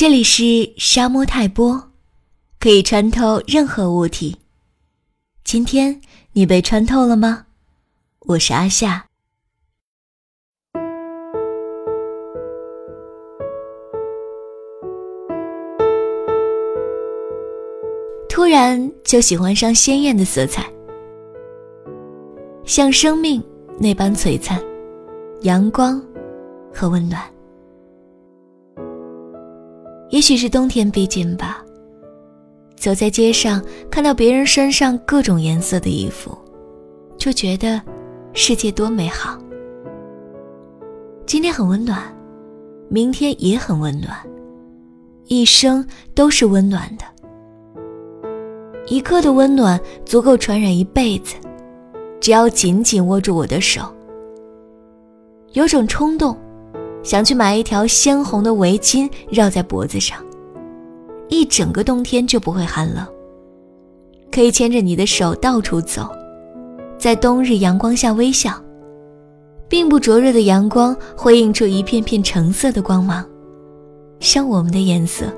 这里是沙漠泰波，可以穿透任何物体。今天你被穿透了吗？我是阿夏。突然就喜欢上鲜艳的色彩，像生命那般璀璨，阳光和温暖。也许是冬天逼近吧。走在街上，看到别人身上各种颜色的衣服，就觉得世界多美好。今天很温暖，明天也很温暖，一生都是温暖的。一刻的温暖足够传染一辈子，只要紧紧握住我的手。有种冲动。想去买一条鲜红的围巾绕在脖子上，一整个冬天就不会寒冷。可以牵着你的手到处走，在冬日阳光下微笑。并不灼热的阳光会映出一片片橙色的光芒，像我们的颜色，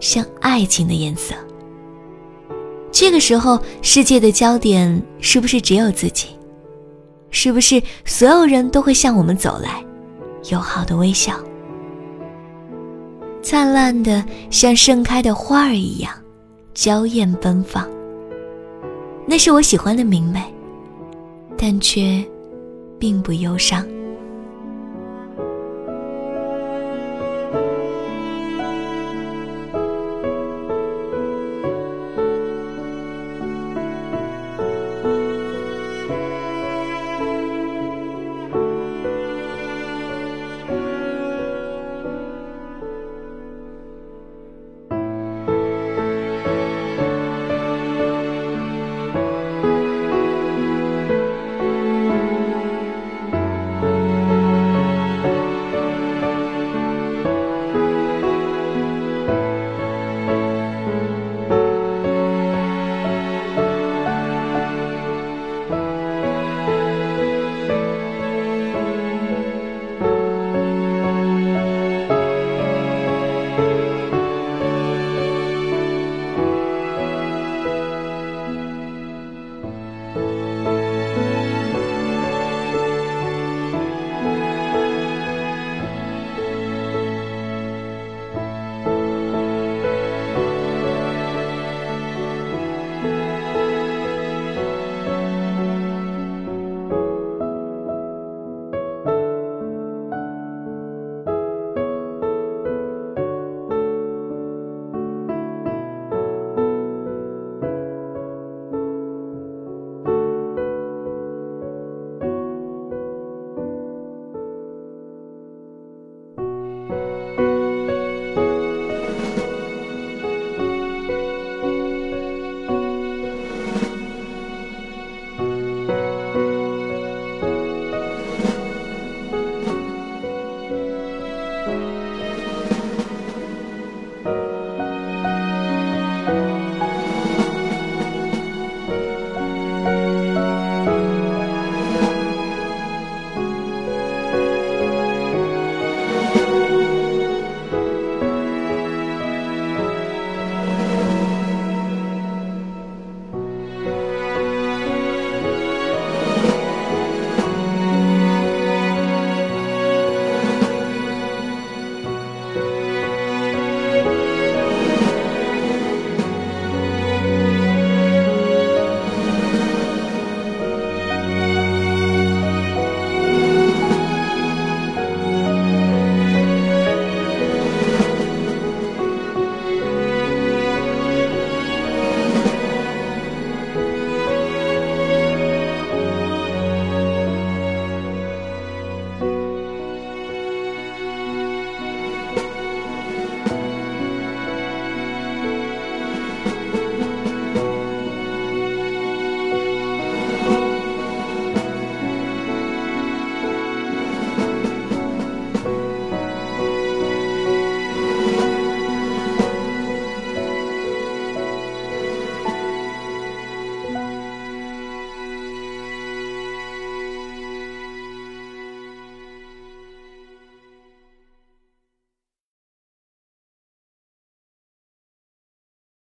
像爱情的颜色。这个时候，世界的焦点是不是只有自己？是不是所有人都会向我们走来？友好的微笑，灿烂的像盛开的花儿一样，娇艳奔放。那是我喜欢的明媚，但却并不忧伤。